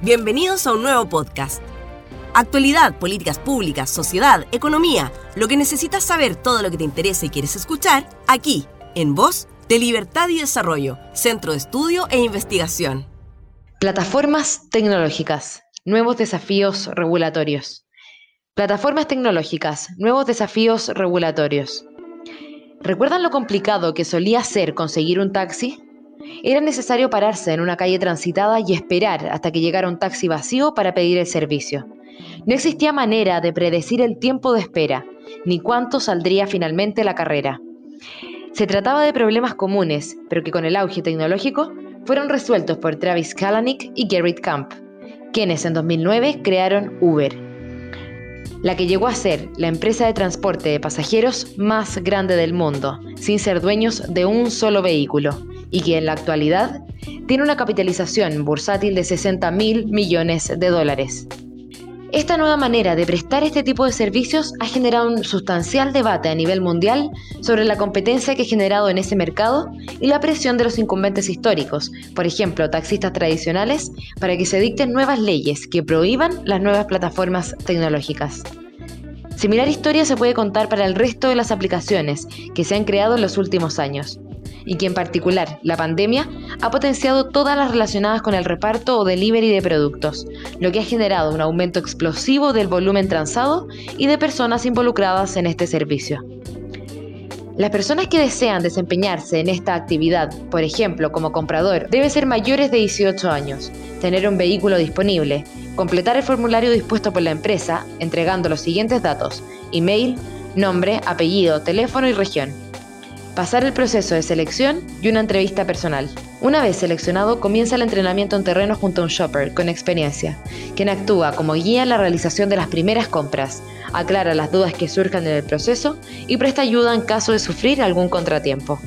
Bienvenidos a un nuevo podcast. Actualidad, políticas públicas, sociedad, economía, lo que necesitas saber, todo lo que te interesa y quieres escuchar, aquí, en Voz de Libertad y Desarrollo, Centro de Estudio e Investigación. Plataformas tecnológicas, nuevos desafíos regulatorios. Plataformas tecnológicas, nuevos desafíos regulatorios. ¿Recuerdan lo complicado que solía ser conseguir un taxi? Era necesario pararse en una calle transitada y esperar hasta que llegara un taxi vacío para pedir el servicio. No existía manera de predecir el tiempo de espera, ni cuánto saldría finalmente la carrera. Se trataba de problemas comunes, pero que con el auge tecnológico fueron resueltos por Travis Kalanick y Gerrit Camp, quienes en 2009 crearon Uber, la que llegó a ser la empresa de transporte de pasajeros más grande del mundo, sin ser dueños de un solo vehículo y que en la actualidad tiene una capitalización bursátil de 60 mil millones de dólares. Esta nueva manera de prestar este tipo de servicios ha generado un sustancial debate a nivel mundial sobre la competencia que ha generado en ese mercado y la presión de los incumbentes históricos, por ejemplo, taxistas tradicionales, para que se dicten nuevas leyes que prohíban las nuevas plataformas tecnológicas. Similar historia se puede contar para el resto de las aplicaciones que se han creado en los últimos años y que en particular la pandemia ha potenciado todas las relacionadas con el reparto o delivery de productos, lo que ha generado un aumento explosivo del volumen transado y de personas involucradas en este servicio. Las personas que desean desempeñarse en esta actividad, por ejemplo como comprador, deben ser mayores de 18 años, tener un vehículo disponible, completar el formulario dispuesto por la empresa, entregando los siguientes datos, email, nombre, apellido, teléfono y región pasar el proceso de selección y una entrevista personal. Una vez seleccionado, comienza el entrenamiento en terreno junto a un shopper con experiencia, quien actúa como guía en la realización de las primeras compras, aclara las dudas que surjan en el proceso y presta ayuda en caso de sufrir algún contratiempo.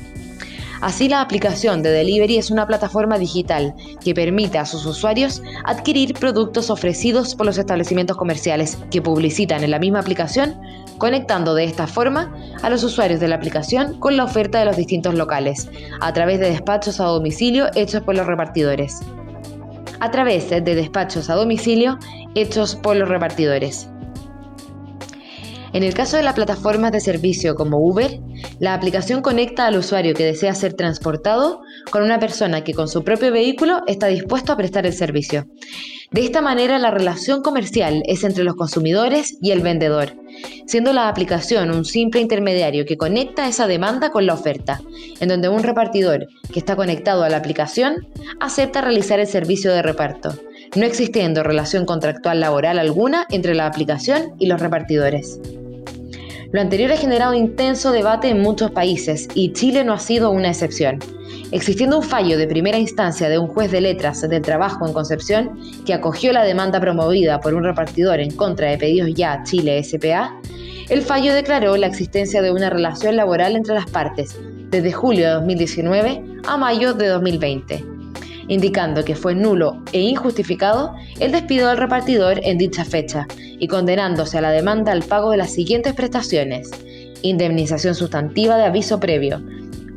Así la aplicación de Delivery es una plataforma digital que permite a sus usuarios adquirir productos ofrecidos por los establecimientos comerciales que publicitan en la misma aplicación, conectando de esta forma a los usuarios de la aplicación con la oferta de los distintos locales, a través de despachos a domicilio hechos por los repartidores. A través de despachos a domicilio hechos por los repartidores. En el caso de las plataformas de servicio como Uber, la aplicación conecta al usuario que desea ser transportado con una persona que con su propio vehículo está dispuesto a prestar el servicio. De esta manera la relación comercial es entre los consumidores y el vendedor, siendo la aplicación un simple intermediario que conecta esa demanda con la oferta, en donde un repartidor que está conectado a la aplicación acepta realizar el servicio de reparto, no existiendo relación contractual laboral alguna entre la aplicación y los repartidores. Lo anterior ha generado intenso debate en muchos países y Chile no ha sido una excepción. Existiendo un fallo de primera instancia de un juez de letras del trabajo en Concepción que acogió la demanda promovida por un repartidor en contra de Pedidos Ya Chile SPA, el fallo declaró la existencia de una relación laboral entre las partes desde julio de 2019 a mayo de 2020 indicando que fue nulo e injustificado el despido del repartidor en dicha fecha y condenándose a la demanda al pago de las siguientes prestaciones. Indemnización sustantiva de aviso previo,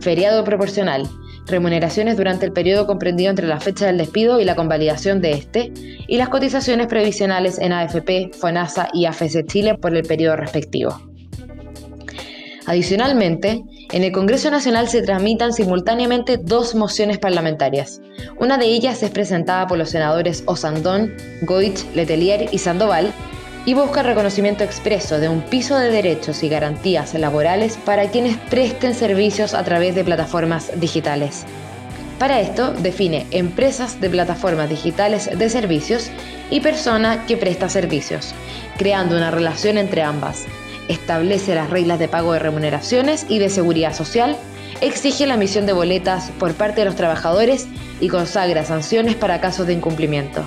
feriado proporcional, remuneraciones durante el periodo comprendido entre la fecha del despido y la convalidación de este, y las cotizaciones previsionales en AFP, FONASA y AFC Chile por el periodo respectivo. Adicionalmente, en el Congreso Nacional se tramitan simultáneamente dos mociones parlamentarias. Una de ellas es presentada por los senadores Osandón, Goich, Letelier y Sandoval y busca reconocimiento expreso de un piso de derechos y garantías laborales para quienes presten servicios a través de plataformas digitales. Para esto define empresas de plataformas digitales de servicios y persona que presta servicios, creando una relación entre ambas, establece las reglas de pago de remuneraciones y de seguridad social, exige la emisión de boletas por parte de los trabajadores y consagra sanciones para casos de incumplimiento.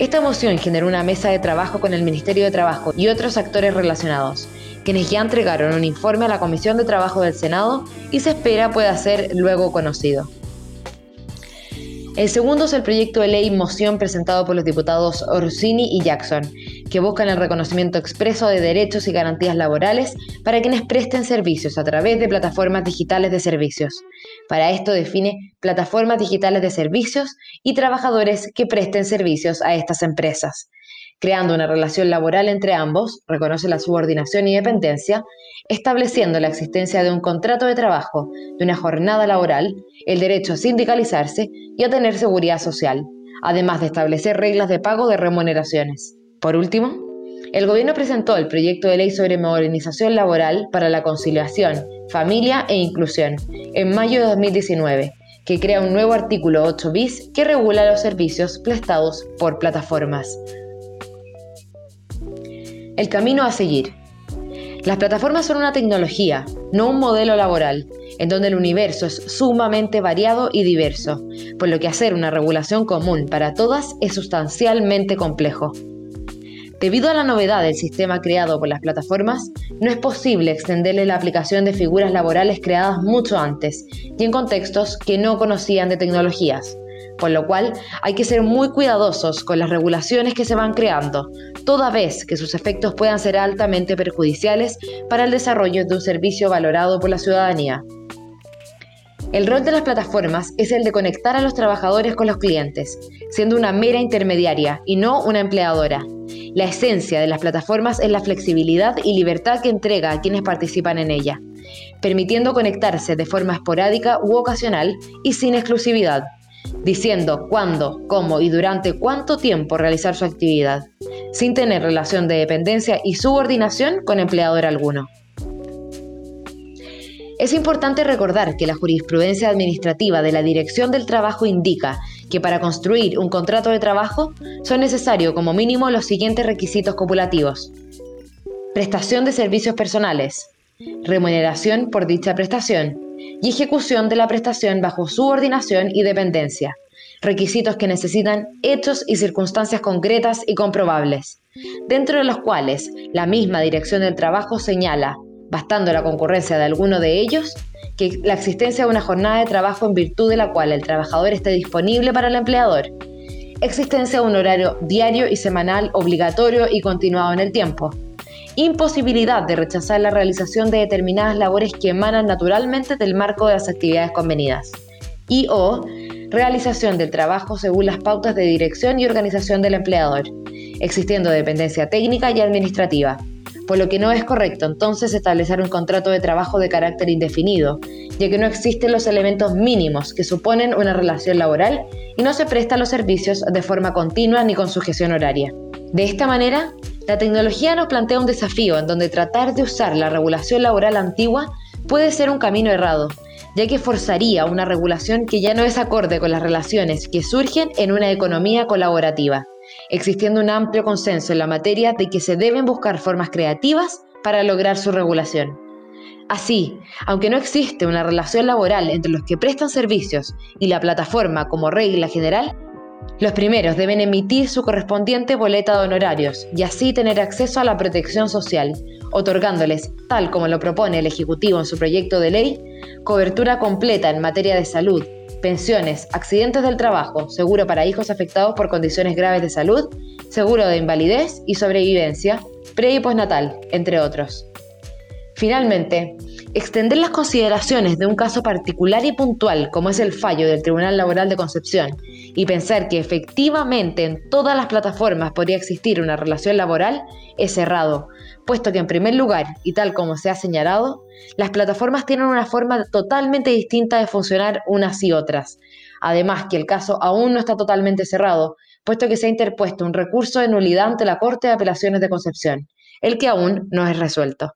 Esta moción generó una mesa de trabajo con el Ministerio de Trabajo y otros actores relacionados, quienes ya entregaron un informe a la Comisión de Trabajo del Senado y se espera pueda ser luego conocido. El segundo es el proyecto de ley moción presentado por los diputados Orsini y Jackson, que buscan el reconocimiento expreso de derechos y garantías laborales para quienes presten servicios a través de plataformas digitales de servicios, Para esto define plataformas digitales de servicios y trabajadores que presten servicios a estas empresas creando una relación laboral entre ambos, reconoce la subordinación y dependencia, estableciendo la existencia de un contrato de trabajo, de una jornada laboral, el derecho a sindicalizarse y a tener seguridad social, además de establecer reglas de pago de remuneraciones. Por último, el gobierno presentó el proyecto de ley sobre modernización laboral para la conciliación, familia e inclusión en mayo de 2019, que crea un nuevo artículo 8 bis que regula los servicios prestados por plataformas. El camino a seguir. Las plataformas son una tecnología, no un modelo laboral, en donde el universo es sumamente variado y diverso, por lo que hacer una regulación común para todas es sustancialmente complejo. Debido a la novedad del sistema creado por las plataformas, no es posible extenderle la aplicación de figuras laborales creadas mucho antes y en contextos que no conocían de tecnologías, por lo cual hay que ser muy cuidadosos con las regulaciones que se van creando, toda vez que sus efectos puedan ser altamente perjudiciales para el desarrollo de un servicio valorado por la ciudadanía. El rol de las plataformas es el de conectar a los trabajadores con los clientes, siendo una mera intermediaria y no una empleadora. La esencia de las plataformas es la flexibilidad y libertad que entrega a quienes participan en ella, permitiendo conectarse de forma esporádica u ocasional y sin exclusividad diciendo cuándo, cómo y durante cuánto tiempo realizar su actividad, sin tener relación de dependencia y subordinación con empleador alguno. Es importante recordar que la jurisprudencia administrativa de la Dirección del Trabajo indica que para construir un contrato de trabajo son necesarios como mínimo los siguientes requisitos copulativos. Prestación de servicios personales, remuneración por dicha prestación, y ejecución de la prestación bajo subordinación y dependencia, requisitos que necesitan hechos y circunstancias concretas y comprobables, dentro de los cuales la misma Dirección del Trabajo señala, bastando la concurrencia de alguno de ellos, que la existencia de una jornada de trabajo en virtud de la cual el trabajador esté disponible para el empleador, existencia de un horario diario y semanal obligatorio y continuado en el tiempo, imposibilidad de rechazar la realización de determinadas labores que emanan naturalmente del marco de las actividades convenidas. Y o realización del trabajo según las pautas de dirección y organización del empleador, existiendo dependencia técnica y administrativa, por lo que no es correcto entonces establecer un contrato de trabajo de carácter indefinido, ya que no existen los elementos mínimos que suponen una relación laboral y no se prestan los servicios de forma continua ni con sujeción horaria. De esta manera, la tecnología nos plantea un desafío en donde tratar de usar la regulación laboral antigua puede ser un camino errado, ya que forzaría una regulación que ya no es acorde con las relaciones que surgen en una economía colaborativa, existiendo un amplio consenso en la materia de que se deben buscar formas creativas para lograr su regulación. Así, aunque no existe una relación laboral entre los que prestan servicios y la plataforma como regla general, los primeros deben emitir su correspondiente boleta de honorarios y así tener acceso a la protección social, otorgándoles, tal como lo propone el Ejecutivo en su proyecto de ley, cobertura completa en materia de salud, pensiones, accidentes del trabajo, seguro para hijos afectados por condiciones graves de salud, seguro de invalidez y sobrevivencia, pre y postnatal, entre otros. Finalmente, extender las consideraciones de un caso particular y puntual como es el fallo del Tribunal Laboral de Concepción y pensar que efectivamente en todas las plataformas podría existir una relación laboral es errado, puesto que en primer lugar, y tal como se ha señalado, las plataformas tienen una forma totalmente distinta de funcionar unas y otras. Además que el caso aún no está totalmente cerrado, puesto que se ha interpuesto un recurso de nulidad ante la Corte de Apelaciones de Concepción, el que aún no es resuelto.